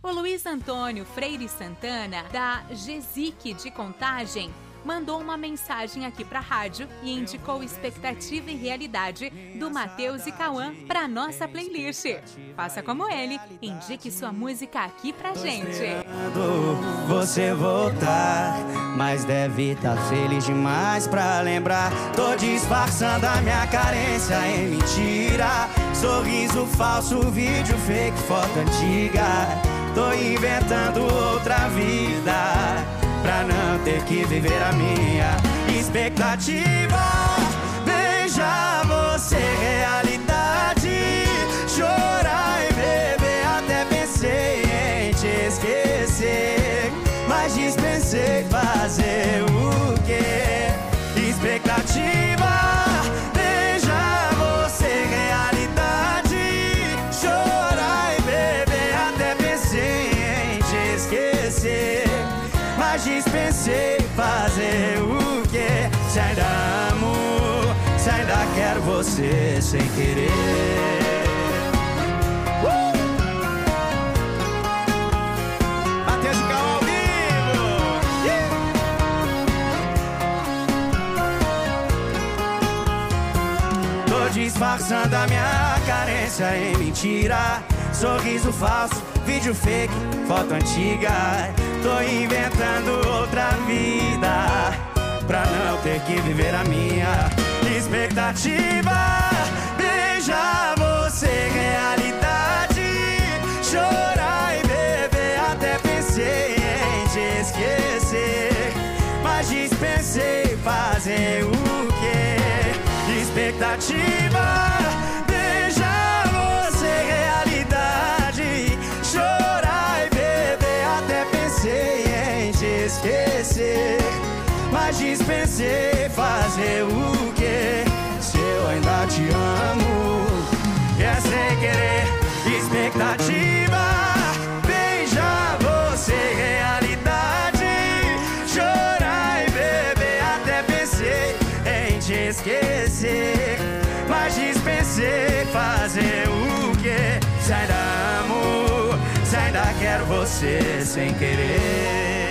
O Luiz Antônio Freire Santana, da GESIC de Contagem, mandou uma mensagem aqui pra rádio e indicou expectativa e realidade do Matheus e Cauã pra nossa playlist. Faça como ele, indique sua música aqui pra gente. Você voltar, mas deve estar tá feliz demais pra lembrar. Tô disfarçando a minha carência em mentira. Sorriso falso, vídeo fake, foto antiga. Tô inventando outra vida Pra não ter que viver a minha expectativa. Veja você realidade Chorar e beber Até pensei em te esquecer Mas dispensei fazer o mas dispensei fazer o que? Se ainda amo, se ainda quero você sem querer. Uh! Matheus vivo! Tô disfarçando a minha carência em mentira. Sorriso falso, vídeo fake, foto antiga. Tô inventando outra vida Pra não ter que viver a minha expectativa. Beija você, realidade Chorar e beber Até pensei em te esquecer. Mas dispensei fazer o quê? Expectativa esquecer Mas dispensei fazer o que Se eu ainda te amo É sem querer expectativa Beija você realidade. Chorar e beber Até pensei em te esquecer Mas dispensei fazer o que Se ainda amo Se ainda quero você sem querer